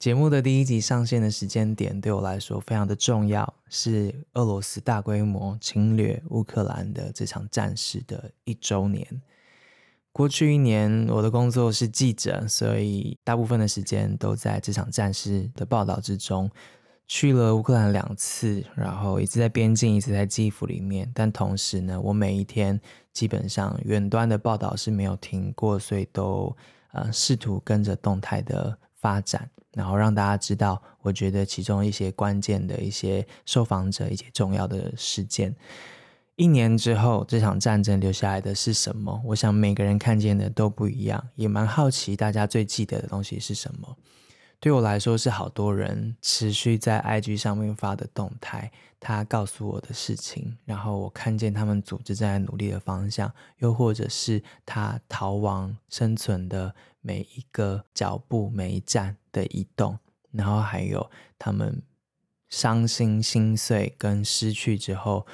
节目的第一集上线的时间点对我来说非常的重要，是俄罗斯大规模侵略乌克兰的这场战事的一周年。过去一年，我的工作是记者，所以大部分的时间都在这场战事的报道之中。去了乌克兰两次，然后一次在边境，一次在基辅里面。但同时呢，我每一天基本上远端的报道是没有停过，所以都呃试图跟着动态的发展。然后让大家知道，我觉得其中一些关键的一些受访者，一些重要的事件。一年之后，这场战争留下来的是什么？我想每个人看见的都不一样，也蛮好奇大家最记得的东西是什么。对我来说，是好多人持续在 IG 上面发的动态，他告诉我的事情，然后我看见他们组织在努力的方向，又或者是他逃亡生存的每一个脚步、每一站的移动，然后还有他们伤心、心碎跟失去之后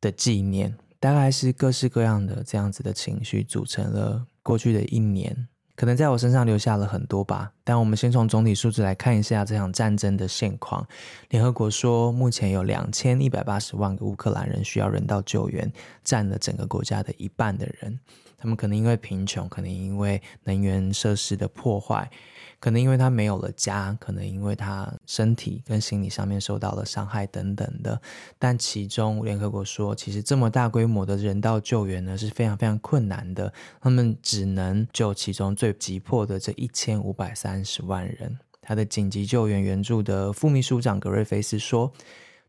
的纪念，大概是各式各样的这样子的情绪组成了过去的一年。可能在我身上留下了很多吧，但我们先从总体数字来看一下这场战争的现况。联合国说，目前有两千一百八十万个乌克兰人需要人道救援，占了整个国家的一半的人。他们可能因为贫穷，可能因为能源设施的破坏。可能因为他没有了家，可能因为他身体跟心理上面受到了伤害等等的，但其中联合国说，其实这么大规模的人道救援呢是非常非常困难的，他们只能救其中最急迫的这一千五百三十万人。他的紧急救援援助的副秘书长格瑞菲斯说，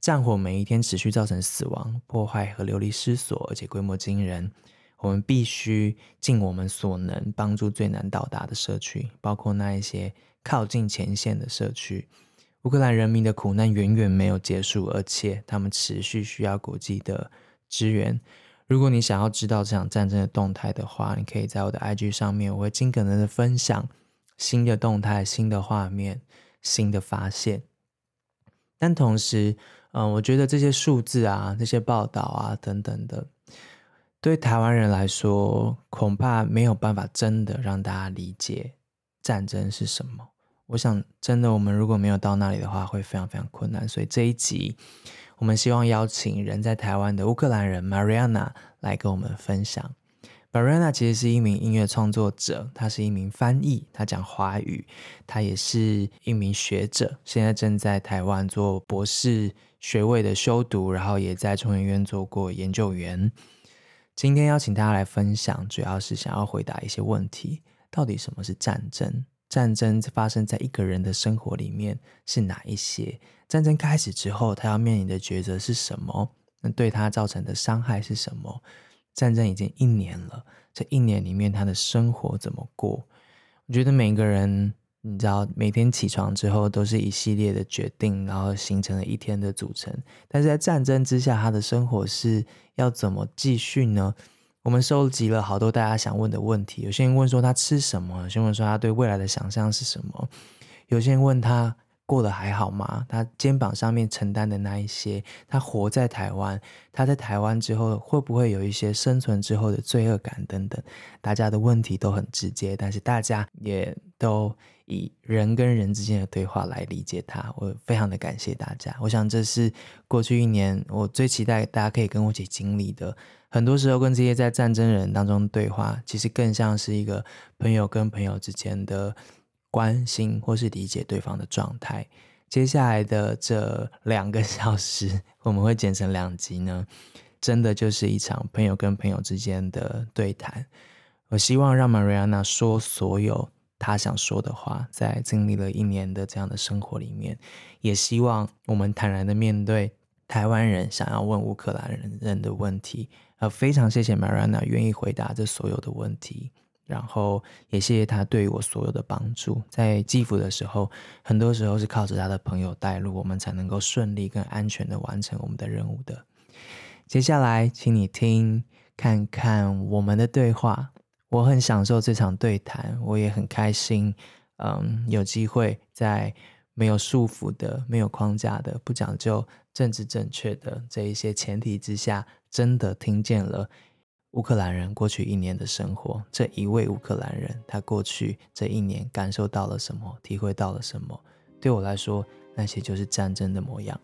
战火每一天持续造成死亡、破坏和流离失所，而且规模惊人。我们必须尽我们所能帮助最难到达的社区，包括那一些靠近前线的社区。乌克兰人民的苦难远远没有结束，而且他们持续需要国际的支援。如果你想要知道这场战争的动态的话，你可以在我的 IG 上面，我会尽可能的分享新的动态、新的画面、新的发现。但同时，嗯，我觉得这些数字啊、这些报道啊等等的。对台湾人来说，恐怕没有办法真的让大家理解战争是什么。我想，真的，我们如果没有到那里的话，会非常非常困难。所以这一集，我们希望邀请人在台湾的乌克兰人 Mariana 来跟我们分享。Mariana 其实是一名音乐创作者，她是一名翻译，她讲华语，她也是一名学者，现在正在台湾做博士学位的修读，然后也在中研院做过研究员。今天邀请大家来分享，主要是想要回答一些问题：到底什么是战争？战争发生在一个人的生活里面是哪一些？战争开始之后，他要面临的抉择是什么？那对他造成的伤害是什么？战争已经一年了，这一年里面他的生活怎么过？我觉得每个人。你知道，每天起床之后都是一系列的决定，然后形成了一天的组成。但是在战争之下，他的生活是要怎么继续呢？我们收集了好多大家想问的问题。有些人问说他吃什么，有些人问说他对未来的想象是什么，有些人问他。过得还好吗？他肩膀上面承担的那一些，他活在台湾，他在台湾之后会不会有一些生存之后的罪恶感等等？大家的问题都很直接，但是大家也都以人跟人之间的对话来理解他。我非常的感谢大家。我想这是过去一年我最期待大家可以跟我一起经历的。很多时候跟这些在战争人当中对话，其实更像是一个朋友跟朋友之间的。关心或是理解对方的状态。接下来的这两个 小时，我们会剪成两集呢，真的就是一场朋友跟朋友之间的对谈。我希望让 Mariana 说所有他想说的话，在经历了一年的这样的生活里面，也希望我们坦然的面对台湾人想要问乌克兰人的问题。呃，非常谢谢 Mariana 愿意回答这所有的问题。然后也谢谢他对我所有的帮助，在基辅的时候，很多时候是靠着他的朋友带路，我们才能够顺利跟安全的完成我们的任务的。接下来，请你听看看我们的对话。我很享受这场对谈，我也很开心。嗯，有机会在没有束缚的、没有框架的、不讲究政治正确的这一些前提之下，真的听见了乌克兰人过去一年的生活。这一位乌克兰人，他过去这一年感受到了什么？体会到了什么？对我来说，那些就是战争的模样。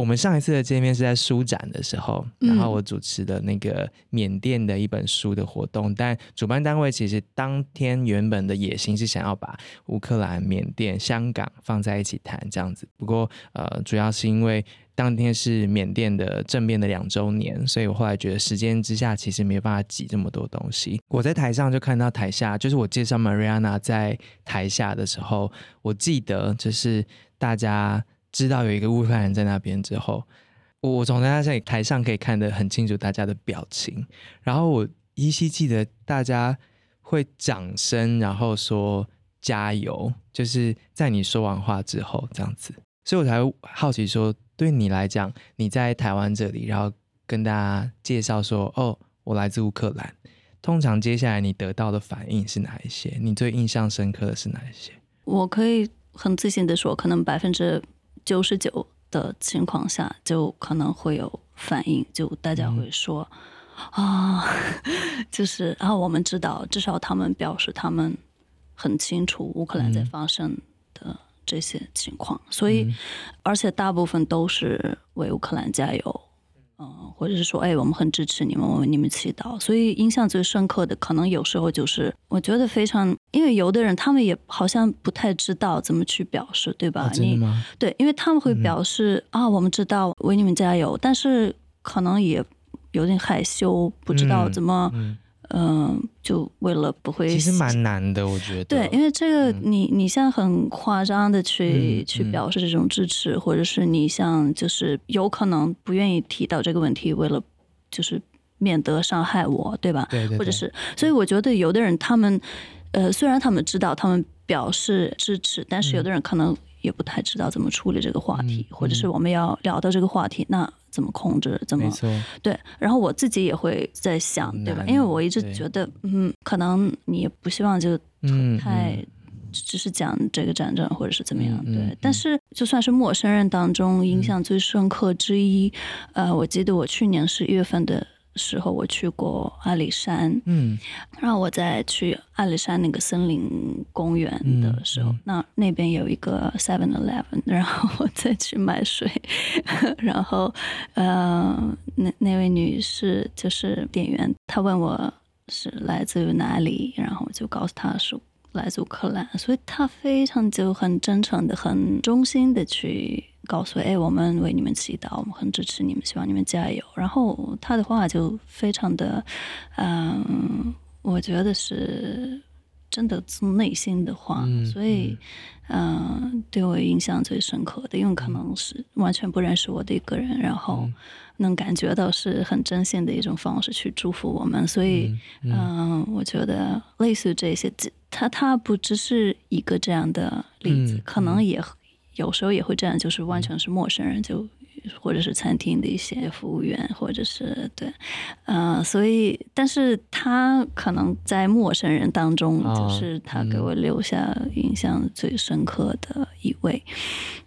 我们上一次的见面是在书展的时候，然后我主持的那个缅甸的一本书的活动，嗯、但主办单位其实当天原本的野心是想要把乌克兰、缅甸、香港放在一起谈这样子。不过，呃，主要是因为当天是缅甸的政变的两周年，所以我后来觉得时间之下其实没有办法挤这么多东西。我在台上就看到台下，就是我介绍 Mariana 在台下的时候，我记得就是大家。知道有一个乌克兰人在那边之后，我从大家在台上可以看得很清楚大家的表情，然后我依稀记得大家会掌声，然后说加油，就是在你说完话之后这样子，所以我才好奇说，对你来讲，你在台湾这里，然后跟大家介绍说，哦，我来自乌克兰，通常接下来你得到的反应是哪一些？你最印象深刻的是哪一些？我可以很自信的说，可能百分之。九十九的情况下，就可能会有反应，就大家会说啊、就是啊，我们知道，至少他们表示他们很清楚乌克兰在发生的这些情况，嗯、所以而且大部分都是为乌克兰加油。嗯，或者是说，哎，我们很支持你们，我为你们祈祷。所以印象最深刻的，可能有时候就是，我觉得非常，因为有的人他们也好像不太知道怎么去表示，对吧？你对，因为他们会表示、嗯、啊，我们知道，为你们加油，但是可能也有点害羞，不知道怎么。嗯嗯嗯，就为了不会，其实蛮难的，我觉得。对，因为这个你，你你像很夸张的去、嗯、去表示这种支持，嗯、或者是你像就是有可能不愿意提到这个问题，为了就是免得伤害我，对吧？对对对。或者是，所以我觉得有的人他们，呃，虽然他们知道他们表示支持，但是有的人可能。也不太知道怎么处理这个话题，嗯、或者是我们要聊到这个话题，嗯、那怎么控制？怎么？对，然后我自己也会在想，对吧？因为我一直觉得，嗯，可能你也不希望就太只是讲这个战争或者是怎么样，嗯、对。嗯、但是就算是陌生人当中印象最深刻之一，嗯、呃，我记得我去年十一月份的。时候我去过阿里山，嗯，然后我在去阿里山那个森林公园的时候，嗯嗯、那那边有一个 Seven Eleven，然后我再去买水，然后呃，那那位女士就是店员，她问我是来自于哪里，然后我就告诉她说来自乌克兰，所以他非常就很真诚的、很衷心的去。告诉哎，我们为你们祈祷，我们很支持你们，希望你们加油。然后他的话就非常的，嗯，我觉得是真的从内心的话，嗯、所以嗯，嗯，对我印象最深刻的，因为可能是完全不认识我的一个人，然后能感觉到是很真心的一种方式去祝福我们，所以嗯，嗯，我觉得类似于这些，他他不只是一个这样的例子，嗯、可能也。有时候也会这样，就是完全是陌生人，就或者是餐厅的一些服务员，或者是对，呃，所以，但是他可能在陌生人当中，就是他给我留下印象最深刻的一位。哦嗯、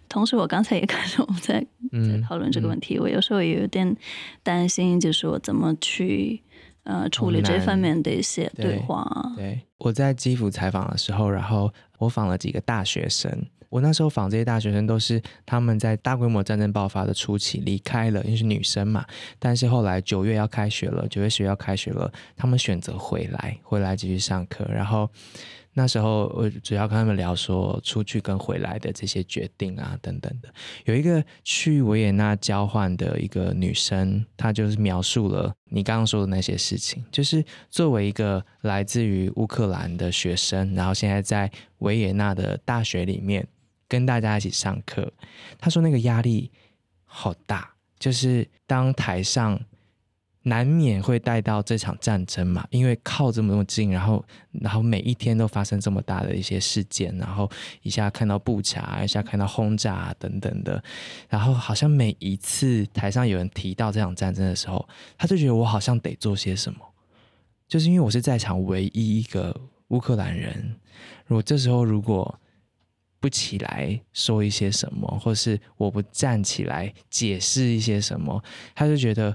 同时，我刚才也 开始我们在在讨论这个问题，嗯嗯、我有时候也有点担心，就是我怎么去呃处理这方面的一些对话。对，对，我在基辅采访的时候，然后我访了几个大学生。我那时候访这些大学生，都是他们在大规模战争爆发的初期离开了，因为是女生嘛。但是后来九月要开学了，九月十月要开学了，他们选择回来，回来继续上课。然后那时候我主要跟他们聊说出去跟回来的这些决定啊等等的。有一个去维也纳交换的一个女生，她就是描述了你刚刚说的那些事情，就是作为一个来自于乌克兰的学生，然后现在在维也纳的大学里面跟大家一起上课，她说那个压力好大，就是当台上。难免会带到这场战争嘛，因为靠这么近，然后然后每一天都发生这么大的一些事件，然后一下看到布查，一下看到轰炸，等等的，然后好像每一次台上有人提到这场战争的时候，他就觉得我好像得做些什么，就是因为我是在场唯一一个乌克兰人，如果这时候如果不起来说一些什么，或是我不站起来解释一些什么，他就觉得。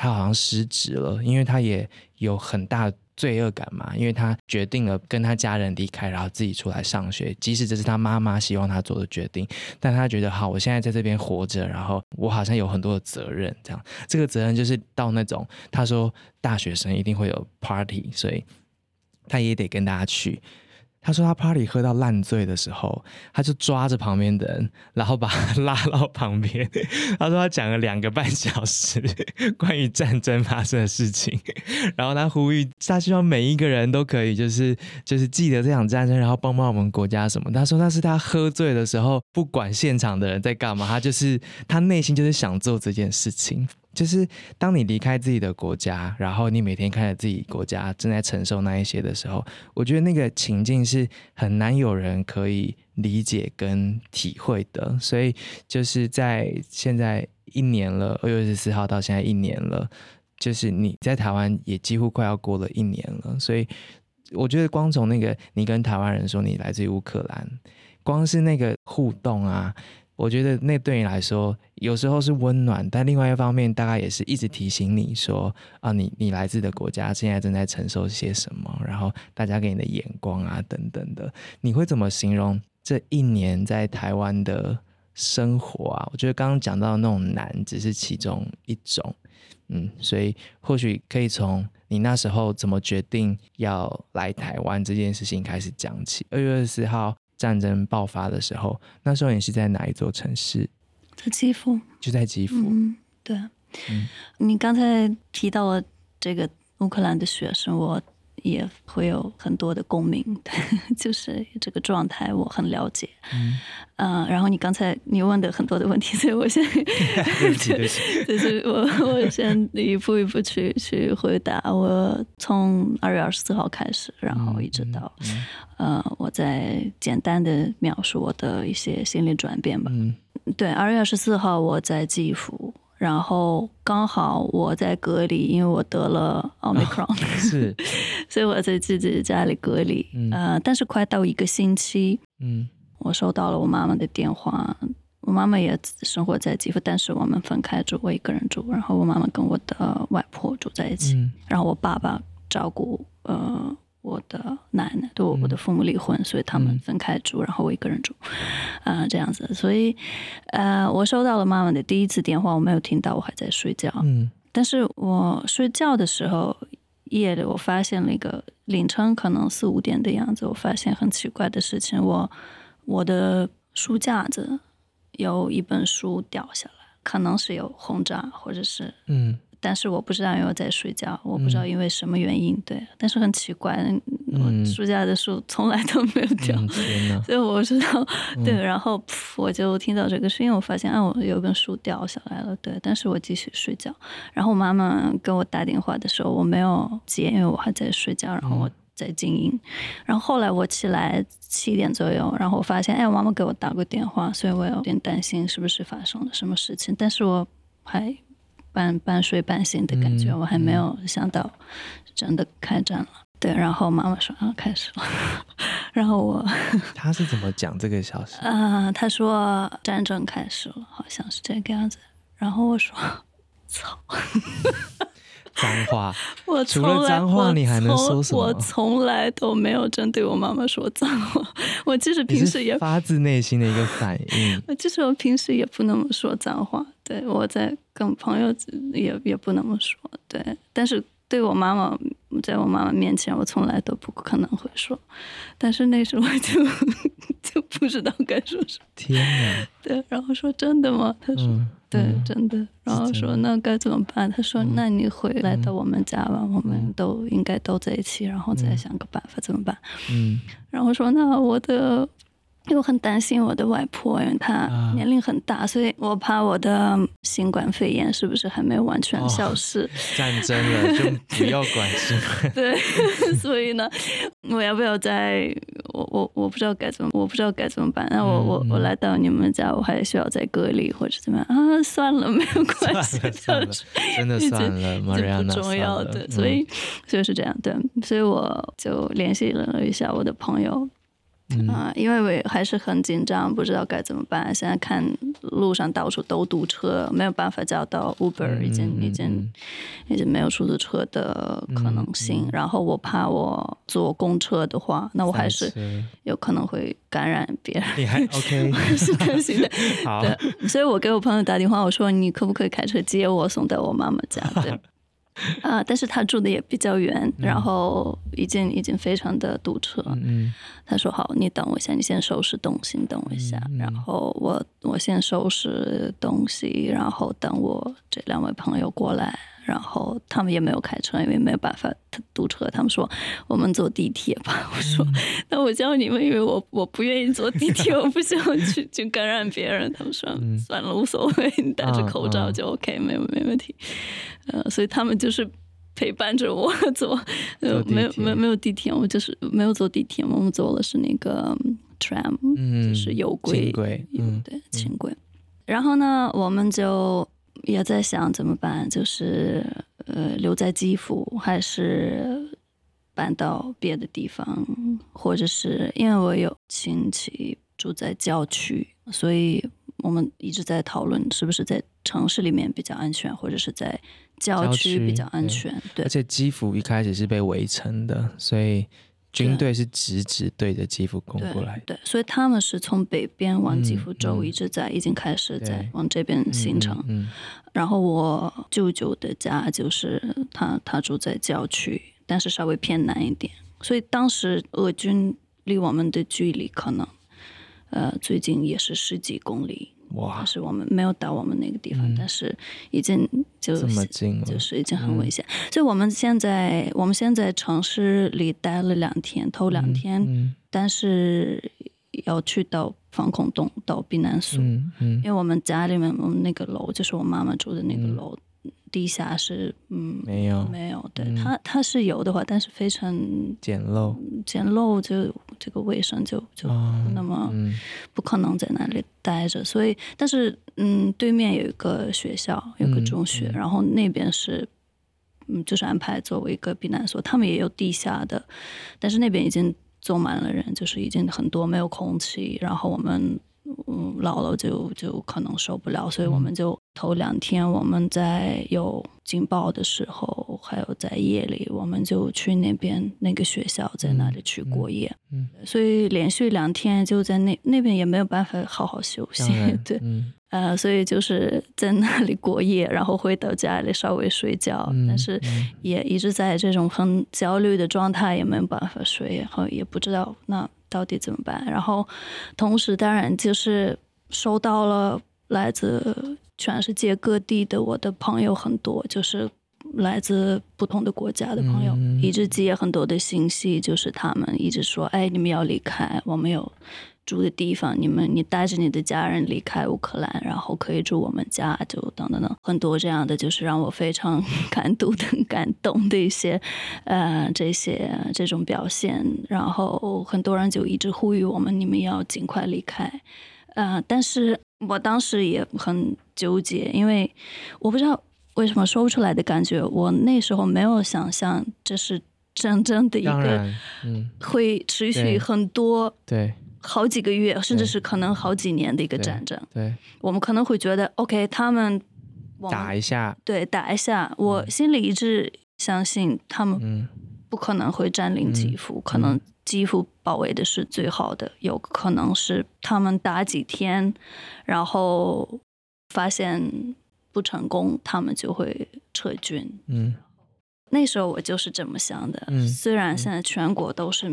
他好像失职了，因为他也有很大罪恶感嘛，因为他决定了跟他家人离开，然后自己出来上学，即使这是他妈妈希望他做的决定，但他觉得好，我现在在这边活着，然后我好像有很多的责任，这样，这个责任就是到那种他说大学生一定会有 party，所以他也得跟大家去。他说他 party 喝到烂醉的时候，他就抓着旁边的人，然后把他拉到旁边。他说他讲了两个半小时关于战争发生的事情，然后他呼吁他希望每一个人都可以就是 就是记得这场战争，然后帮帮我们国家什么。他说那是他喝醉的时候，不管现场的人在干嘛，他就是他内心就是想做这件事情。就是当你离开自己的国家，然后你每天看着自己国家正在承受那一些的时候，我觉得那个情境是很难有人可以理解跟体会的。所以就是在现在一年了，二月二十四号到现在一年了，就是你在台湾也几乎快要过了一年了。所以我觉得光从那个你跟台湾人说你来自于乌克兰，光是那个互动啊。我觉得那对你来说有时候是温暖，但另外一方面大概也是一直提醒你说啊，你你来自的国家现在正在承受些什么，然后大家给你的眼光啊等等的，你会怎么形容这一年在台湾的生活啊？我觉得刚刚讲到那种难只是其中一种，嗯，所以或许可以从你那时候怎么决定要来台湾这件事情开始讲起。二月二十四号。战争爆发的时候，那时候你是在哪一座城市？在基辅，就在基辅。嗯，对。嗯，你刚才提到了这个乌克兰的学生，我也会有很多的共鸣。对，就是这个状态，我很了解。嗯。嗯、呃，然后你刚才你问的很多的问题，所以我先 就是我我先一步一步去去回答。我从二月二十四号开始，然后一直到，嗯嗯、呃，我在简单的描述我的一些心理转变吧。嗯、对，二月二十四号我在基辅，然后刚好我在隔离，因为我得了奥密克戎，是，所以我在自己家里隔离。嗯、呃，但是快到一个星期，嗯。我收到了我妈妈的电话，我妈妈也生活在基辅，但是我们分开住，我一个人住。然后我妈妈跟我的外婆住在一起，嗯、然后我爸爸照顾呃我的奶奶，对我我的父母离婚，嗯、所以他们分开住，然后我一个人住，啊、呃、这样子。所以呃，我收到了妈妈的第一次电话，我没有听到，我还在睡觉。嗯，但是我睡觉的时候夜里，我发现了一个凌晨可能四五点的样子，我发现很奇怪的事情，我。我的书架子有一本书掉下来，可能是有轰炸，或者是嗯，但是我不知道，因为我在睡觉，我不知道因为什么原因，嗯、对，但是很奇怪，我书架的书从来都没有掉，嗯、所以我知道，对，然后我就听到这个声音，我发现啊，我有一本书掉下来了，对，但是我继续睡觉，然后我妈妈给我打电话的时候，我没有接，因为我还在睡觉，然后我。在静音，然后后来我起来七点左右，然后我发现，哎，我妈妈给我打过电话，所以我有点担心是不是发生了什么事情，但是我还半半睡半醒的感觉，嗯、我还没有想到真的开战了。嗯、对，然后妈妈说啊，开始了，然后我 他是怎么讲这个消息？啊，他说战争开始了，好像是这个样子。然后我说，操。脏话，我除了脏话，你还能说什么？我从来都没有针对我妈妈说脏话。我其实平时也发自内心的一个反应。我其实我平时也不那么说脏话，对，我在跟朋友也也不那么说，对。但是对我妈妈在我妈妈面前，我从来都不可能会说，但是那时候就就不知道该说什么。天哪！对，然后说真的吗？他说、嗯、对，真的。然后说那该怎么办？他说、嗯、那你回来到我们家吧，嗯、我们都应该都在一起，然后再想个办法怎么办？嗯。然后说那我的。因为我很担心我的外婆，因为她年龄很大，啊、所以我怕我的新冠肺炎是不是还没有完全消失？哦、战争了就不要管新冠。对，所以呢，我要不要再我我我不知道该怎么，我不知道该怎么办。那我、嗯、我我来到你们家，我还需要再隔离或者怎么样啊？算了，没有关系，算了，真的算了，不重要的。所以所以是这样，对，所以我就联系了一下我的朋友。啊、嗯，因为我还是很紧张，不知道该怎么办。现在看路上到处都堵车，没有办法叫到 Uber，已经已经已经没有出租车的可能性。然后我怕我坐公车的话，那我还是有可能会感染别人。你还 OK？是担心的。好，对，所以我给我朋友打电话，我说你可不可以开车接我，送到我妈妈家？对。啊！但是他住的也比较远，嗯、然后已经已经非常的堵车。嗯，他说：“好，你等我一下，你先收拾东西，你等我一下。嗯”然后我我先收拾东西，然后等我这两位朋友过来。然后他们也没有开车，因为没有办法堵车。他们说：“我们坐地铁吧。”我说：“那我叫你们，因为我我不愿意坐地铁，我不想去去感染别人。”他们说：“算了，无所谓，你戴着口罩就 OK，没有没问题。”呃，所以他们就是陪伴着我坐，呃，没有没有没有地铁，我就是没有坐地铁，我们坐的是那个 tram，就是有轨，嗯，对，轻轨。然后呢，我们就。也在想怎么办，就是呃留在基辅，还是搬到别的地方，或者是因为我有亲戚住在郊区，所以我们一直在讨论是不是在城市里面比较安全，或者是在郊区比较安全。对，对，而且基辅一开始是被围城的，所以。军队是直直对着基辅攻过来对，对，所以他们是从北边往基辅州一直在，嗯嗯、已经开始在往这边行程。嗯嗯嗯、然后我舅舅的家就是他，他住在郊区，但是稍微偏南一点。所以当时俄军离我们的距离可能，呃，最近也是十几公里。哇！但是我们没有到我们那个地方，嗯、但是已经就这么近了，就是已经很危险。嗯、所以我们现在我们现在城市里待了两天，头两天，但是要去到防空洞，到避难所，因为我们家里面我们那个楼就是我妈妈住的那个楼。嗯地下室，嗯，没有，没有，对，它它是有的话，但是非常简陋，简陋就这个卫生就就那么不可能在那里待着，所以，但是嗯，对面有一个学校，有个中学，然后那边是嗯，就是安排作为一个避难所，他们也有地下的，但是那边已经坐满了人，就是已经很多没有空气，然后我们。嗯，姥姥就就可能受不了，所以我们就头两天我们在有警报的时候，还有在夜里，我们就去那边那个学校，在那里去过夜。嗯，嗯，所以连续两天就在那那边也没有办法好好休息。对，嗯，呃，所以就是在那里过夜，然后回到家里稍微睡觉，嗯，但是也一直在这种很焦虑的状态，也没有办法睡，然后也不知道那。到底怎么办？然后，同时当然就是收到了来自全世界各地的我的朋友很多，就是来自不同的国家的朋友，嗯、一直接很多的信息，就是他们一直说：“哎，你们要离开，我们有住的地方，你们你带着你的家人离开乌克兰，然后可以住我们家，就等等等很多这样的，就是让我非常 感动的、感动的一些，呃，这些这种表现。然后很多人就一直呼吁我们，你们要尽快离开。呃，但是我当时也很纠结，因为我不知道为什么说不出来的感觉。我那时候没有想象这是真正的一个，嗯，会持续很多，对。对好几个月，甚至是可能好几年的一个战争。对，对我们可能会觉得，OK，他们打一下，对，打一下。我心里一直相信他们不可能会占领基辅，嗯、可能基辅保卫的是最好的，嗯、有可能是他们打几天，然后发现不成功，他们就会撤军。嗯。那时候我就是这么想的。嗯、虽然现在全国都是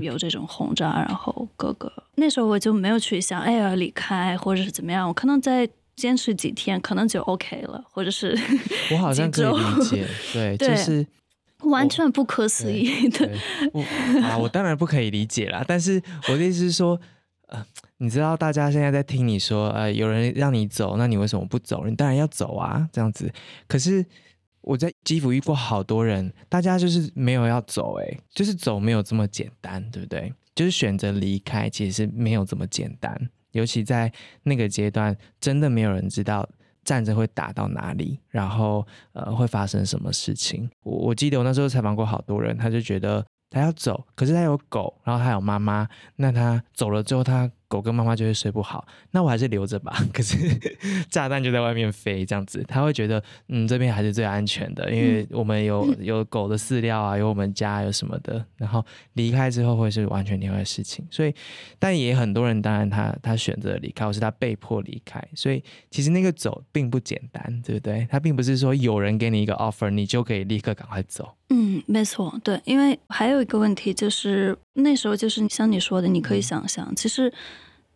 有这种轰炸，嗯、然后各个那时候我就没有去想，哎呀离开或者是怎么样，我可能再坚持几天，可能就 OK 了，或者是 我好像可以理解，对，对就是完全不可思议的。我啊，我当然不可以理解啦，但是我的意思是说，呃，你知道大家现在在听你说，呃，有人让你走，那你为什么不走？你当然要走啊，这样子。可是。我在基辅遇过好多人，大家就是没有要走，诶，就是走没有这么简单，对不对？就是选择离开，其实是没有这么简单。尤其在那个阶段，真的没有人知道战争会打到哪里，然后呃会发生什么事情。我我记得我那时候采访过好多人，他就觉得他要走，可是他有狗，然后他有妈妈，那他走了之后他。狗跟妈妈就会睡不好，那我还是留着吧。可是 炸弹就在外面飞，这样子他会觉得，嗯，这边还是最安全的，因为我们有有狗的饲料啊，有我们家有什么的。然后离开之后会是完全另外的事情。所以，但也很多人，当然他他选择离开，或是他被迫离开。所以其实那个走并不简单，对不对？他并不是说有人给你一个 offer，你就可以立刻赶快走。嗯，没错，对，因为还有一个问题就是那时候就是像你说的，你可以想象，嗯、其实。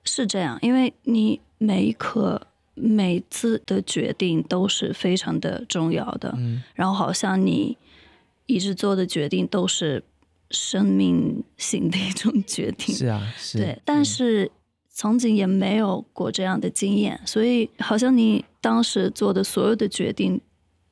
是这样，因为你每一刻、每次的决定都是非常的重要的，嗯，然后好像你一直做的决定都是生命 性的一种决定，是啊，是，对，但是曾经也没有过这样的经验，所以好像你当时做的所有的决定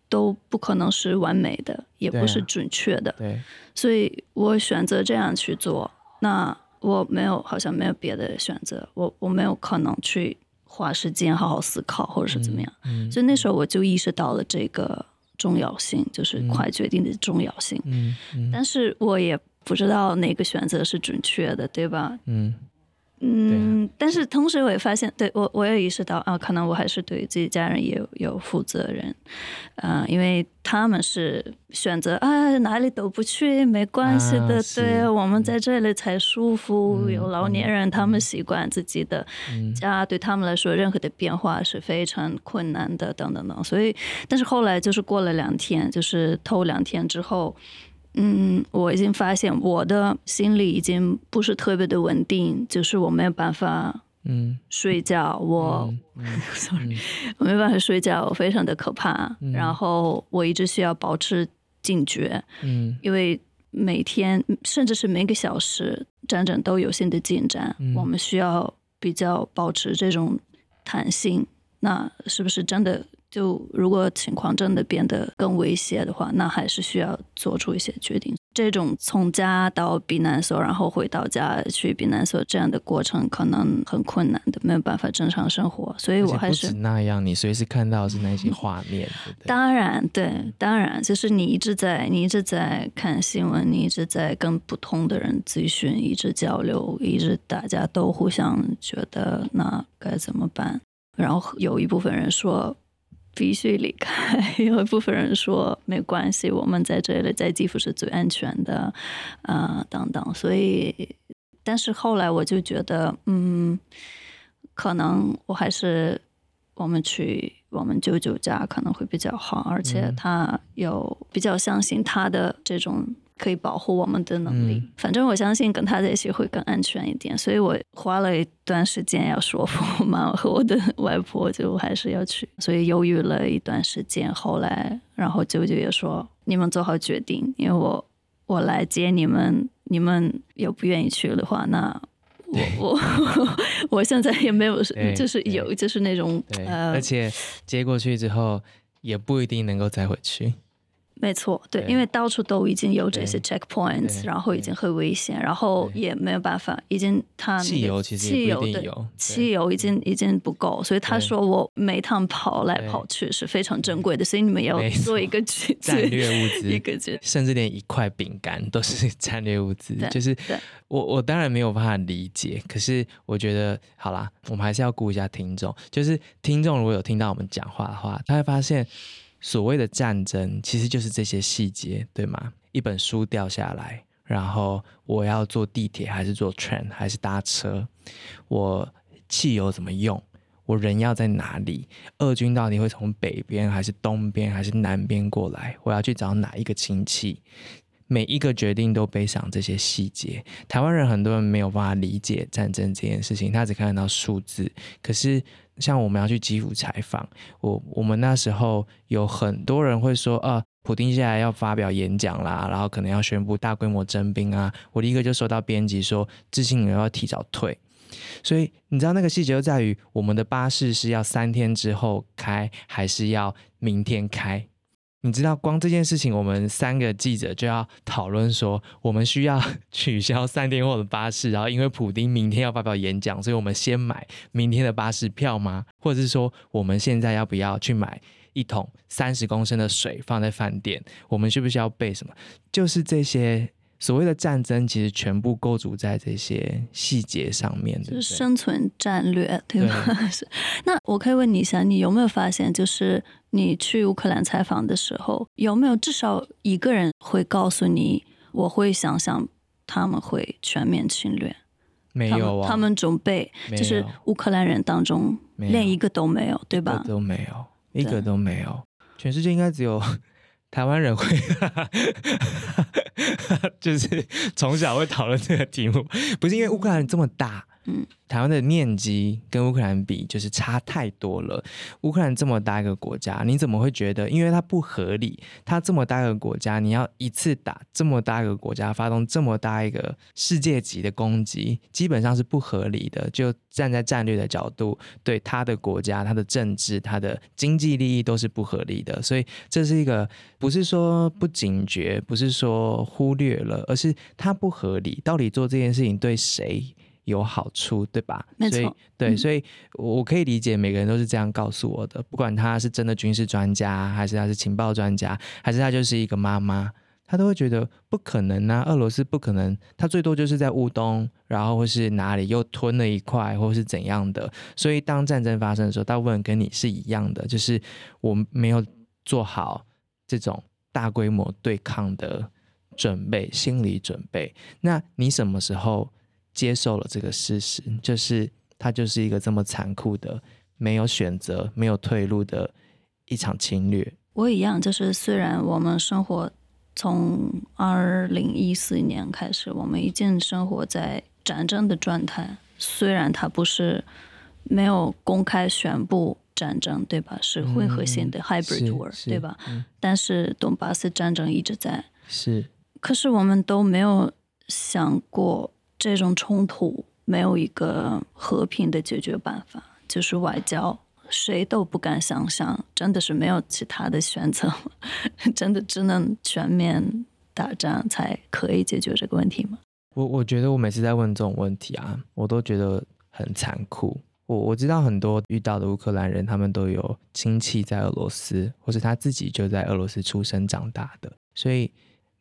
都不可能是完美的，也不是准确的，对，所以我选择这样去做，那。我没有，好像没有别的选择。我我没有可能去花时间好好思考，或者是怎么样。嗯嗯、所以那时候我就意识到了这个重要性，就是快决定的重要性。嗯嗯、但是我也不知道哪个选择是准确的，对吧？嗯。嗯，但是同时我也发现，对，我我也意识到啊，可能我还是对自己家人也有有负责任，啊，因为他们是选择啊哪里都不去没关系的，啊、对，我们在这里才舒服。嗯、有老年人，他们习惯自己的家，对他们来说，任何的变化是非常困难的，等等等。所以，但是后来就是过了两天，就是头两天之后。嗯，我已经发现我的心理已经不是特别的稳定，就是我没有办法嗯睡觉，嗯、我、嗯、sorry，我没办法睡觉，我非常的可怕。嗯、然后我一直需要保持警觉，嗯，因为每天甚至是每个小时战争都有新的进展，嗯、我们需要比较保持这种弹性。那是不是真的？就如果情况真的变得更危险的话，那还是需要做出一些决定。这种从家到避难所，然后回到家去避难所这样的过程，可能很困难的，没有办法正常生活。所以我还是那样，你随时看到是那些画面。对对当然，对，当然，就是你一直在，你一直在看新闻，你一直在跟不同的人咨询，一直交流，一直大家都互相觉得那该怎么办？然后有一部分人说。必须离开。有一部分人说没关系，我们在这里，在基辅是最安全的，啊、呃，等等。所以，但是后来我就觉得，嗯，可能我还是我们去我们舅舅家可能会比较好，而且他有比较相信他的这种。可以保护我们的能力，嗯、反正我相信跟他在一起会更安全一点，所以我花了一段时间要说服我妈和我的外婆，就还是要去，所以犹豫了一段时间，后来，然后舅舅也说：“你们做好决定，因为我我来接你们，你们又不愿意去的话，那我我 我现在也没有，就是有就是那种呃，而且接过去之后也不一定能够再回去。”没错，对，对因为到处都已经有这些 checkpoints，然后已经很危险，然后也没有办法，已经他汽油其实汽油的汽油已经已经不够，所以他说我每趟跑来跑去是非常珍贵的，所以你们要做一个 战略物资，一个甚至连一块饼干都是 战略物资，就是我我当然没有办法理解，可是我觉得好啦，我们还是要顾一下听众，就是听众如果有听到我们讲话的话，他会发现。所谓的战争其实就是这些细节，对吗？一本书掉下来，然后我要坐地铁还是坐 train 还是搭车？我汽油怎么用？我人要在哪里？俄军到底会从北边还是东边还是南边过来？我要去找哪一个亲戚？每一个决定都背上这些细节。台湾人很多人没有办法理解战争这件事情，他只看得到数字。可是像我们要去基辅采访，我我们那时候有很多人会说啊，普丁现在要发表演讲啦，然后可能要宣布大规模征兵啊。我立刻就收到编辑说，自信你要提早退。所以你知道那个细节就在于，我们的巴士是要三天之后开，还是要明天开？你知道，光这件事情，我们三个记者就要讨论说，我们需要 取消三天后的巴士，然后因为普丁明天要发表演讲，所以我们先买明天的巴士票吗？或者是说，我们现在要不要去买一桶三十公升的水放在饭店？我们需不需要备什么？就是这些。所谓的战争，其实全部构筑在这些细节上面的，就是生存战略，对吧？对 那我可以问你一下，你有没有发现，就是你去乌克兰采访的时候，有没有至少一个人会告诉你，我会想象他们会全面侵略？没有啊，他们准备，就是乌克兰人当中连一个都没有，对吧？都没有，一个都没有，全世界应该只有。台湾人会，就是从小会讨论这个题目，不是因为乌克兰这么大。嗯，台湾的面积跟乌克兰比就是差太多了。乌克兰这么大一个国家，你怎么会觉得？因为它不合理。它这么大一个国家，你要一次打这么大一个国家，发动这么大一个世界级的攻击，基本上是不合理的。就站在战略的角度，对他的国家、他的政治、他的经济利益都是不合理的。所以这是一个不是说不警觉，不是说忽略了，而是它不合理。到底做这件事情对谁？有好处，对吧？没错。所以，对，嗯、所以我可以理解每个人都是这样告诉我的，不管他是真的军事专家，还是他是情报专家，还是他就是一个妈妈，他都会觉得不可能啊，俄罗斯不可能，他最多就是在乌东，然后或是哪里又吞了一块，或是怎样的。所以，当战争发生的时候，大部分跟你是一样的，就是我没有做好这种大规模对抗的准备，心理准备。那你什么时候？接受了这个事实，就是他就是一个这么残酷的、没有选择、没有退路的一场侵略。我一样，就是虽然我们生活从二零一四年开始，我们已经生活在战争的状态。虽然它不是没有公开宣布战争，对吧？是混合性的 hybrid war，对吧？嗯、但是东巴斯战争一直在。是。可是我们都没有想过。这种冲突没有一个和平的解决办法，就是外交，谁都不敢想象，真的是没有其他的选择，真的只能全面打仗才可以解决这个问题吗？我我觉得我每次在问这种问题啊，我都觉得很残酷。我我知道很多遇到的乌克兰人，他们都有亲戚在俄罗斯，或是他自己就在俄罗斯出生长大的，所以。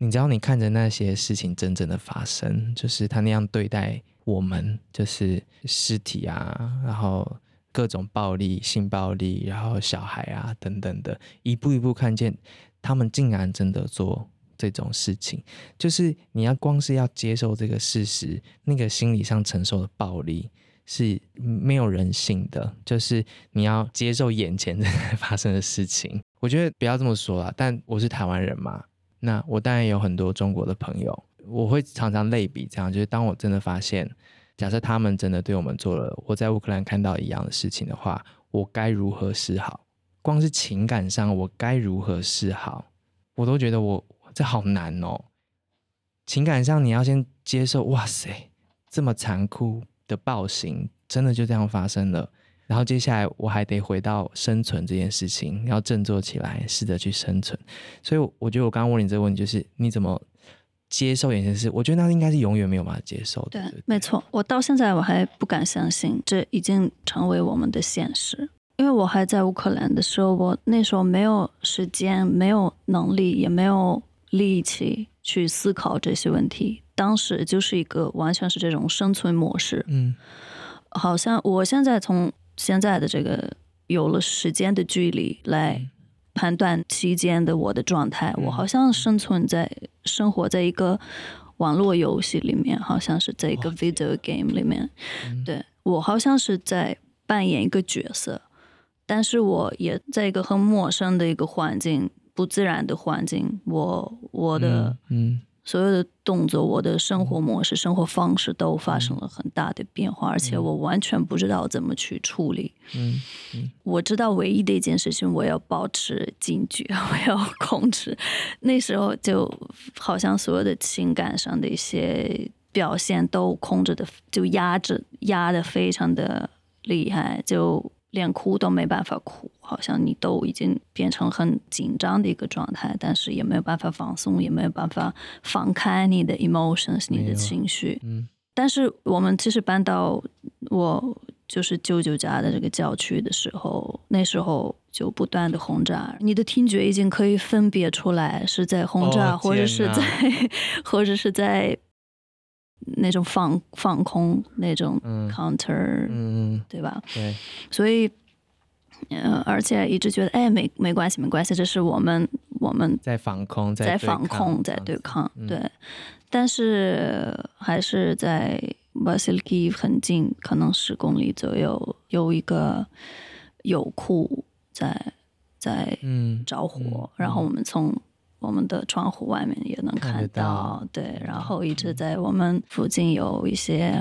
你知道，你看着那些事情真正的发生，就是他那样对待我们，就是尸体啊，然后各种暴力、性暴力，然后小孩啊等等的，一步一步看见他们竟然真的做这种事情，就是你要光是要接受这个事实，那个心理上承受的暴力是没有人性的，就是你要接受眼前正在发生的事情。我觉得不要这么说啦，但我是台湾人嘛。那我当然有很多中国的朋友，我会常常类比这样，就是当我真的发现，假设他们真的对我们做了我在乌克兰看到一样的事情的话，我该如何是好？光是情感上，我该如何是好？我都觉得我这好难哦。情感上，你要先接受，哇塞，这么残酷的暴行，真的就这样发生了。然后接下来我还得回到生存这件事情，要振作起来，试着去生存。所以我觉得我刚刚问你这个问题，就是你怎么接受眼前事？我觉得那应该是永远没有办法接受的。对，对对没错。我到现在我还不敢相信，这已经成为我们的现实。因为我还在乌克兰的时候，我那时候没有时间、没有能力、也没有力气去思考这些问题。当时就是一个完全是这种生存模式。嗯，好像我现在从。现在的这个有了时间的距离来判断期间的我的状态，我好像生存在生活在一个网络游戏里面，好像是在一个 video game 里面。对，我好像是在扮演一个角色，但是我也在一个很陌生的一个环境，不自然的环境，我我的嗯。嗯所有的动作，我的生活模式、生活方式都发生了很大的变化，而且我完全不知道怎么去处理。嗯，嗯，我知道唯一的一件事情，我要保持警觉，我要控制。那时候就好像所有的情感上的一些表现都控制的，就压制，压的非常的厉害，就。连哭都没办法哭，好像你都已经变成很紧张的一个状态，但是也没有办法放松，也没有办法放开你的 emotions，你的情绪。嗯。但是我们其实搬到我就是舅舅家的这个郊区的时候，那时候就不断的轰炸，你的听觉已经可以分别出来是在轰炸，哦、或者是在，或者是在。那种放放空，那种 counter，嗯，对吧？对，所以，呃，而且一直觉得，哎，没没关系，没关系，这是我们我们在防空，在，在防空，在对抗，嗯、对。但是还是在 Vasilkiv 很近，可能十公里左右，有一个油库在在着火，嗯嗯、然后我们从。我们的窗户外面也能看到，对，然后一直在我们附近有一些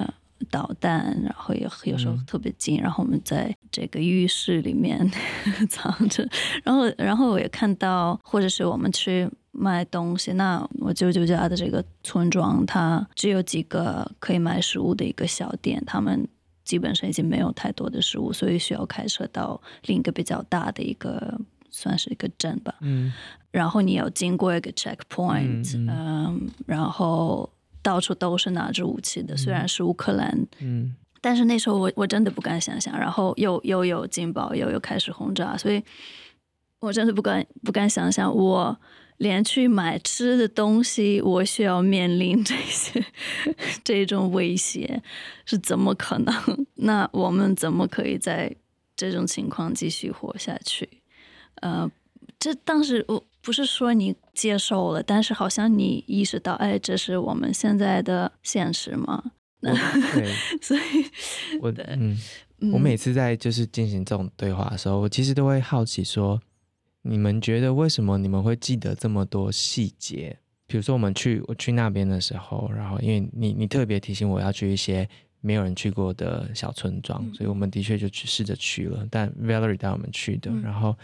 导弹，然后也有时候特别近，然后我们在这个浴室里面 藏着，然后然后我也看到，或者是我们去卖东西，那我舅舅家的这个村庄，它只有几个可以卖食物的一个小店，他们基本上已经没有太多的食物，所以需要开车到另一个比较大的一个。算是一个镇吧，嗯，然后你要经过一个 checkpoint，嗯，嗯，然后到处都是拿着武器的，虽然是乌克兰，嗯，但是那时候我我真的不敢想象，然后又又有警报，又又开始轰炸，所以我真的不敢不敢想象，我连去买吃的东西，我需要面临这些 这种威胁，是怎么可能？那我们怎么可以在这种情况继续活下去？呃，这当时我不是说你接受了，但是好像你意识到，哎，这是我们现在的现实吗？对，所以我嗯，我每次在就是进行这种对话的时候，我其实都会好奇说，你们觉得为什么你们会记得这么多细节？比如说我们去我去那边的时候，然后因为你你特别提醒我要去一些。没有人去过的小村庄，所以我们的确就去试着去了。但 Valerie 带我们去的，然后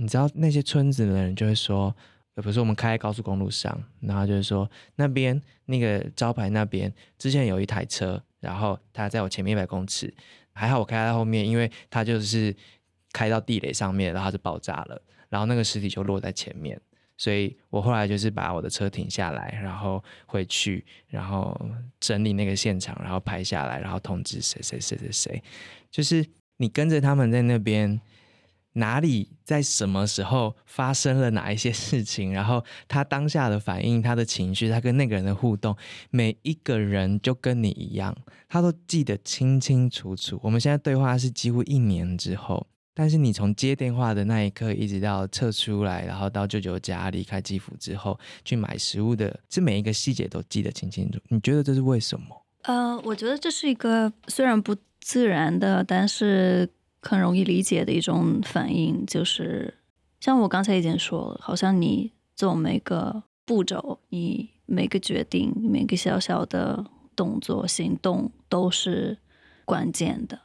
你知道那些村子的人就会说，比如说我们开在高速公路上，然后就是说那边那个招牌那边之前有一台车，然后他在我前面一百公尺，还好我开在后面，因为他就是开到地雷上面，然后就爆炸了，然后那个尸体就落在前面。所以我后来就是把我的车停下来，然后回去，然后整理那个现场，然后拍下来，然后通知谁谁谁谁谁，就是你跟着他们在那边，哪里在什么时候发生了哪一些事情，然后他当下的反应、他的情绪、他跟那个人的互动，每一个人就跟你一样，他都记得清清楚楚。我们现在对话是几乎一年之后。但是你从接电话的那一刻，一直到撤出来，然后到舅舅家离开基辅之后去买食物的，这每一个细节都记得清清楚。你觉得这是为什么？呃，我觉得这是一个虽然不自然的，但是很容易理解的一种反应，就是像我刚才已经说了，好像你做每个步骤，你每个决定，每个小小的动作、行动都是关键的。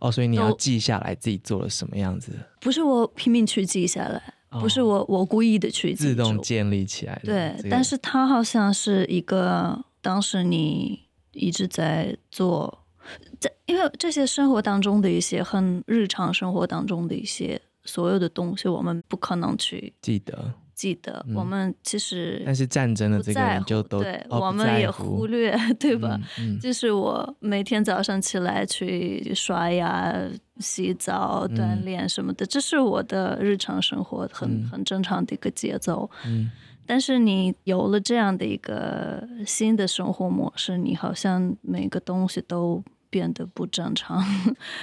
哦，所以你要记下来自己做了什么样子？不是我拼命去记下来，哦、不是我我故意的去记，自动建立起来的。对，这个、但是它好像是一个当时你一直在做，在因为这些生活当中的一些很日常生活当中的一些所有的东西，我们不可能去记得。记得我们其实，但是战争的这个人就都对，我们也忽略，对吧？就是我每天早上起来去刷牙、洗澡、锻炼什么的，这是我的日常生活，很很正常的一个节奏。嗯，但是你有了这样的一个新的生活模式，你好像每个东西都。变得不正常，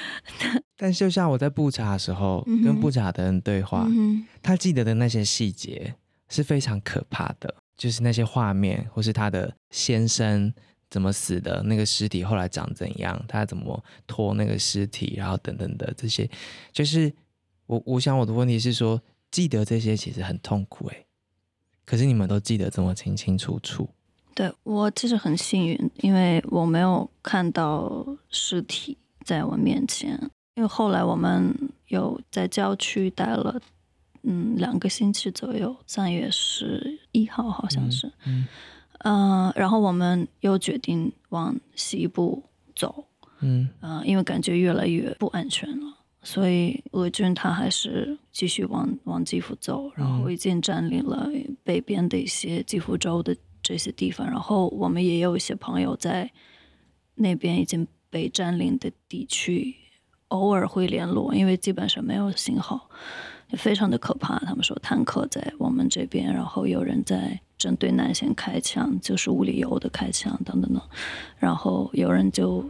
但就像我在布查的时候，嗯、跟布查的人对话，嗯、他记得的那些细节是非常可怕的，就是那些画面，或是他的先生怎么死的，那个尸体后来长怎样，他怎么拖那个尸体，然后等等的这些，就是我我想我的问题是说，记得这些其实很痛苦诶，可是你们都记得这么清清楚楚。对，我其实很幸运，因为我没有看到尸体在我面前。因为后来我们有在郊区待了，嗯，两个星期左右，三月十一号好像是，嗯，嗯、呃，然后我们又决定往西部走，嗯，呃，因为感觉越来越不安全了，所以俄军他还是继续往往基辅走，然后已经占领了北边的一些基辅州的。这些地方，然后我们也有一些朋友在那边已经被占领的地区，偶尔会联络，因为基本上没有信号，也非常的可怕。他们说坦克在我们这边，然后有人在针对南线开枪，就是无理由的开枪等等等，然后有人就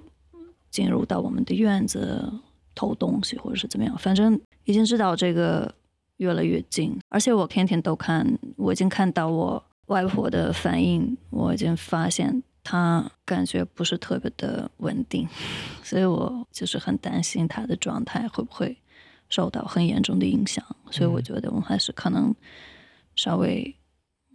进入到我们的院子偷东西或者是怎么样，反正已经知道这个越来越近，而且我天天都看，我已经看到我。外婆的反应，我已经发现她感觉不是特别的稳定，所以我就是很担心她的状态会不会受到很严重的影响，所以我觉得我们还是可能稍微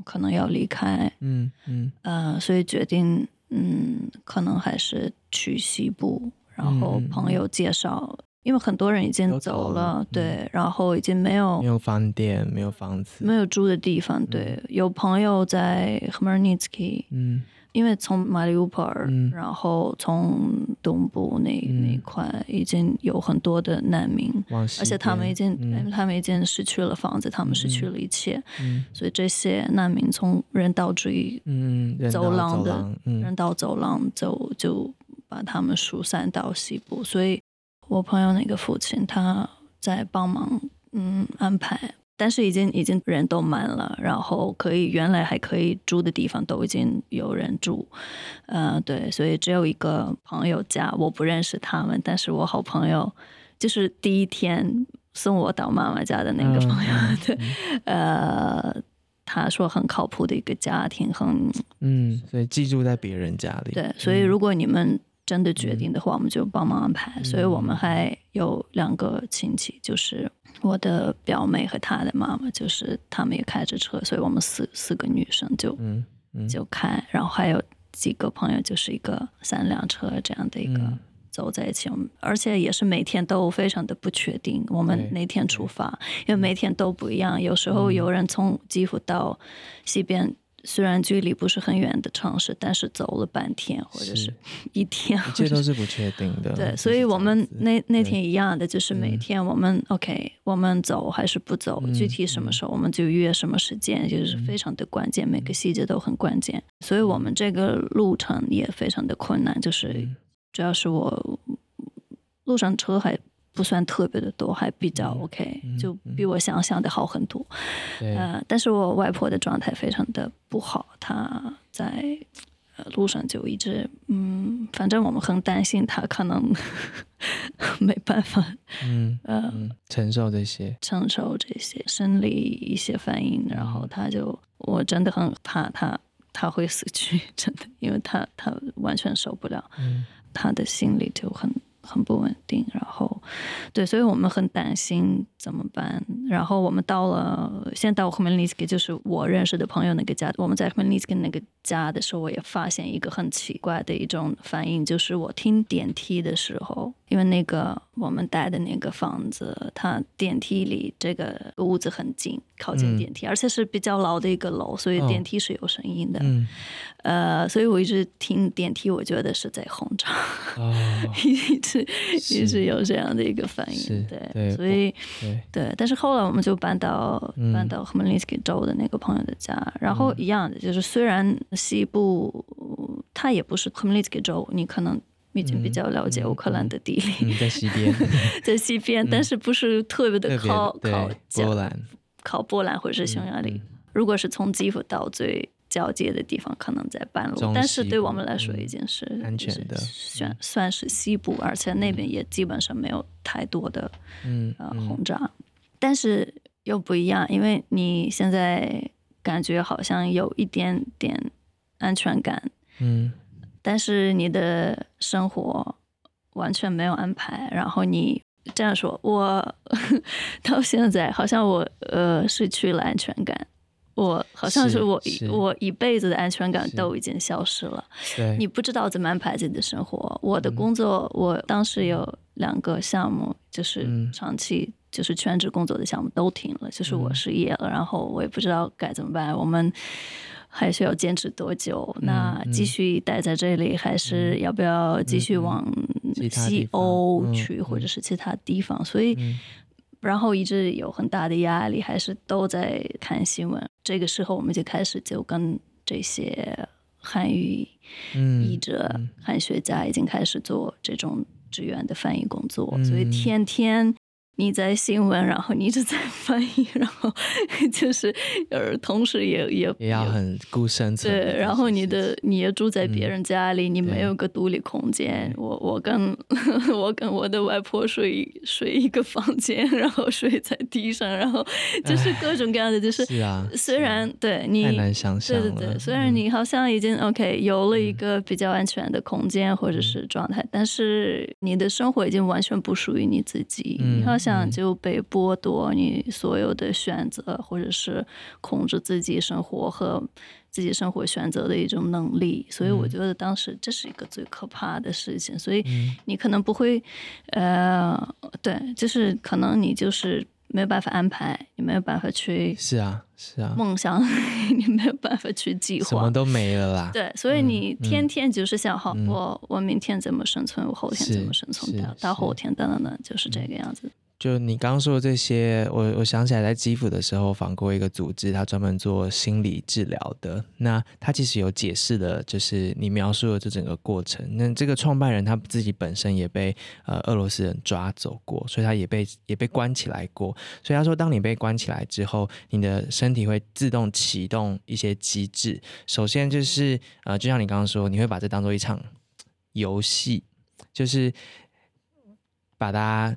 可能要离开，嗯嗯，呃，所以决定，嗯，可能还是去西部，然后朋友介绍。因为很多人已经走了，走了对、嗯，然后已经没有没有饭店，没有房子，没有住的地方。对，嗯、有朋友在 Khmelnytsky 嗯，因为从马里乌波尔，然后从东部那、嗯、那块已经有很多的难民，而且他们已经、嗯，他们已经失去了房子，他们失去了一切，嗯、所以这些难民从人道主义走廊的人道走廊、走就把他们疏散到西部，所以。我朋友那个父亲，他在帮忙，嗯，安排，但是已经已经人都满了，然后可以原来还可以住的地方都已经有人住，呃，对，所以只有一个朋友家，我不认识他们，但是我好朋友，就是第一天送我到妈妈家的那个朋友，对、呃，他说很靠谱的一个家庭，很，嗯，所以寄住在别人家里，对，所以如果你们。真的决定的话，我们就帮忙安排。所以我们还有两个亲戚，就是我的表妹和她的妈妈，就是他们也开着车，所以我们四四个女生就就开，然后还有几个朋友，就是一个三辆车这样的一个走在一起。而且也是每天都非常的不确定，我们哪天出发，因为每天都不一样。有时候有人从基辅到西边。虽然距离不是很远的城市，但是走了半天或者是 一天，这都是不确定的。对，所以我们那那天一样的，就是每天我们 OK，我们走还是不走，具体什么时候我们就约什么时间，就是非常的关键，每个细节都很关键。所以我们这个路程也非常的困难，就是主要是我路上车还。不算特别的多，还比较 OK，嗯，就比我想象的好很多。嗯，呃，但是我外婆的状态非常的不好，她在路上就一直，嗯，反正我们很担心她可能 没办法，嗯，呃，承受这些，承受这些生理一些反应，然后她就，我真的很怕她，她会死去，真的，因为她她完全受不了，嗯，她的心里就很。很不稳定，然后，对，所以我们很担心怎么办。然后我们到了，现在到 Khmelnytsky，就是我认识的朋友那个家。我们在后面 Lizka 那个家的时候，我也发现一个很奇怪的一种反应，就是我听电梯的时候，因为那个我们待的那个房子，它电梯离这个屋子很近，靠近电梯，嗯、而且是比较老的一个楼，所以电梯是有声音的。哦嗯。呃，所以我一直听电梯，我觉得是在轰炸，哦、一直一直有这样的一个反应，对，对，所以对，对，但是后来我们就搬到、嗯、搬到 Khmelnytsky 州的那个朋友的家，然后一样的，就是虽然西部它也不是 Khmelnytsky 州，你可能已经比较了解乌克兰的地理，嗯嗯、在西边，在西边，但是不是特别的靠靠波兰，靠波兰或者是匈牙利。如果是从基辅到最交界的地方可能在半路，但是对我们来说已经是安全的，算算是西部，而且那边也基本上没有太多的嗯呃轰炸，但是又不一样，因为你现在感觉好像有一点点安全感，嗯，但是你的生活完全没有安排，然后你这样说，我 到现在好像我呃失去了安全感。我好像是我是我一辈子的安全感都已经消失了。你不知道怎么安排自己的生活。我的工作，嗯、我当时有两个项目，就是长期就是全职工作的项目都停了，嗯、就是我失业了，然后我也不知道该怎么办。我们还需要坚持多久？嗯、那继续待在这里，还是要不要继续往西欧去，或者是其他地方？所以。嗯然后一直有很大的压力，还是都在看新闻。这个时候，我们就开始就跟这些汉语译者、嗯、汉学家已经开始做这种志愿的翻译工作，嗯、所以天天。你在新闻，然后你一直在翻译，然后 就是呃，同时也也也要很顾生存。对，然后你的你也住在别人家里，嗯、你没有个独立空间。我我跟 我跟我的外婆睡睡一个房间，然后睡在地上，然后 就是各种各样的，就是，是啊。虽然对你太难想象，对对对，虽然你好像已经 OK 有了一个比较安全的空间或者是状态，嗯、但是你的生活已经完全不属于你自己。嗯。你好像。像就被剥夺你所有的选择，或者是控制自己生活和自己生活选择的一种能力，所以我觉得当时这是一个最可怕的事情。所以你可能不会，呃，对，就是可能你就是没有办法安排，你没有办法去，是啊，是啊，梦想 你没有办法去计划，什么都没了啦。对，所以你天天就是想，好，我我明天怎么生存，我后天怎么生存，到到后天等等等，就是这个样子。就你刚刚说的这些，我我想起来在基辅的时候访过一个组织，他专门做心理治疗的。那他其实有解释的，就是你描述的这整个过程。那这个创办人他自己本身也被呃俄罗斯人抓走过，所以他也被也被关起来过。所以他说，当你被关起来之后，你的身体会自动启动一些机制。首先就是呃，就像你刚刚说，你会把这当做一场游戏，就是把它。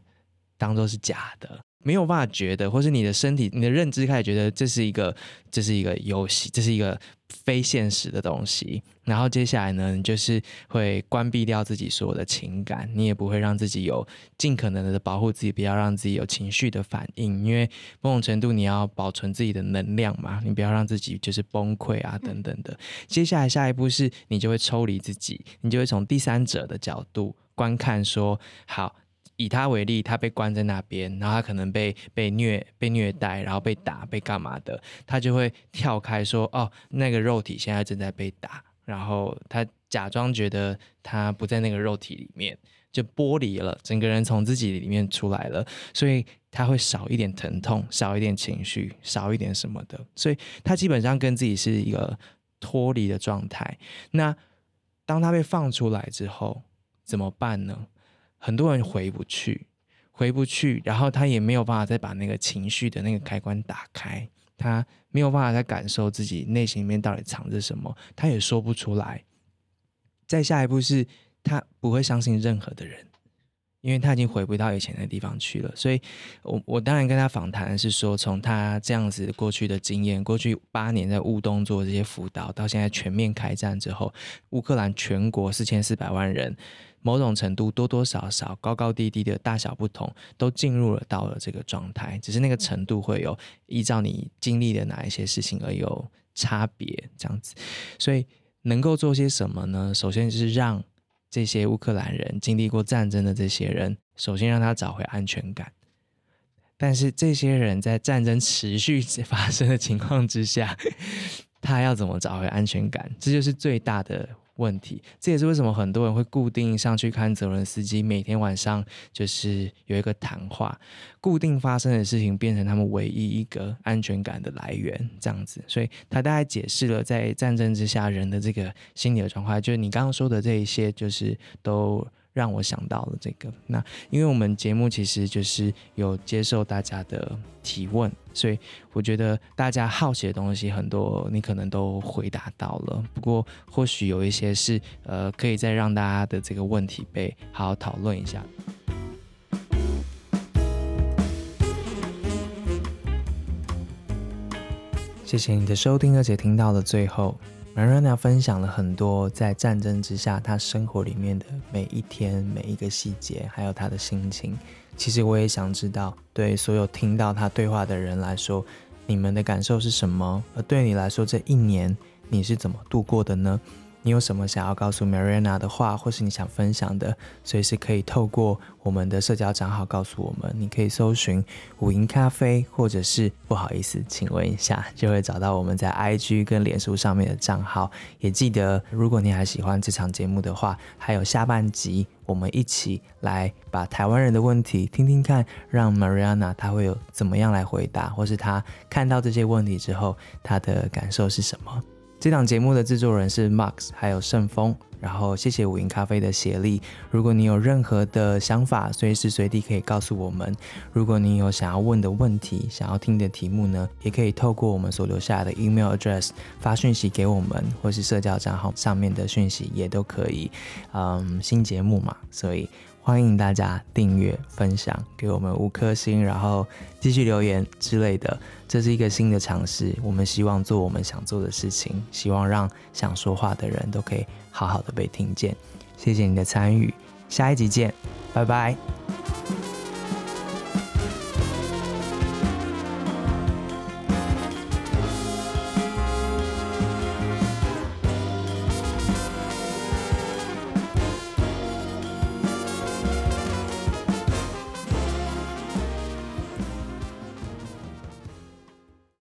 当做是假的，没有办法觉得，或是你的身体、你的认知开始觉得这是一个，这是一个游戏，这是一个非现实的东西。然后接下来呢，你就是会关闭掉自己所有的情感，你也不会让自己有尽可能的保护自己，不要让自己有情绪的反应，因为某种程度你要保存自己的能量嘛，你不要让自己就是崩溃啊等等的。接下来下一步是你就会抽离自己，你就会从第三者的角度观看说，好。以他为例，他被关在那边，然后他可能被被虐、被虐待，然后被打、被干嘛的，他就会跳开说：“哦，那个肉体现在正在被打。”然后他假装觉得他不在那个肉体里面，就剥离了，整个人从自己里面出来了，所以他会少一点疼痛，少一点情绪，少一点什么的，所以他基本上跟自己是一个脱离的状态。那当他被放出来之后，怎么办呢？很多人回不去，回不去，然后他也没有办法再把那个情绪的那个开关打开，他没有办法再感受自己内心里面到底藏着什么，他也说不出来。再下一步是他不会相信任何的人，因为他已经回不到以前的地方去了。所以我我当然跟他访谈是说，从他这样子过去的经验，过去八年在乌东做这些辅导，到现在全面开战之后，乌克兰全国四千四百万人。某种程度，多多少少、高高低低的大小不同，都进入了到了这个状态，只是那个程度会有依照你经历的哪一些事情而有差别，这样子。所以能够做些什么呢？首先就是让这些乌克兰人经历过战争的这些人，首先让他找回安全感。但是这些人在战争持续 发生的情况之下，他要怎么找回安全感？这就是最大的。问题，这也是为什么很多人会固定上去看泽伦斯基，每天晚上就是有一个谈话，固定发生的事情变成他们唯一一个安全感的来源，这样子。所以他大概解释了在战争之下人的这个心理的状况，就是你刚刚说的这一些，就是都。让我想到了这个。那因为我们节目其实就是有接受大家的提问，所以我觉得大家好奇的东西很多，你可能都回答到了。不过或许有一些是呃，可以再让大家的这个问题被好好讨论一下。谢谢你的收听，而且听到了最后。Marina 分享了很多在战争之下他生活里面的每一天每一个细节，还有他的心情。其实我也想知道，对所有听到他对话的人来说，你们的感受是什么？而对你来说，这一年你是怎么度过的呢？你有什么想要告诉 Mariana 的话，或是你想分享的，随时可以透过我们的社交账号告诉我们。你可以搜寻五营咖啡，或者是不好意思，请问一下，就会找到我们在 IG 跟脸书上面的账号。也记得，如果你还喜欢这场节目的话，还有下半集，我们一起来把台湾人的问题听听看，让 Mariana 她会有怎么样来回答，或是她看到这些问题之后，她的感受是什么？这档节目的制作人是 Max，还有盛峰。然后谢谢五云咖啡的协力。如果你有任何的想法，随时随地可以告诉我们。如果你有想要问的问题，想要听的题目呢，也可以透过我们所留下来的 email address 发讯息给我们，或是社交账号上面的讯息也都可以。嗯，新节目嘛，所以。欢迎大家订阅、分享，给我们五颗星，然后继续留言之类的。这是一个新的尝试，我们希望做我们想做的事情，希望让想说话的人都可以好好的被听见。谢谢你的参与，下一集见，拜拜。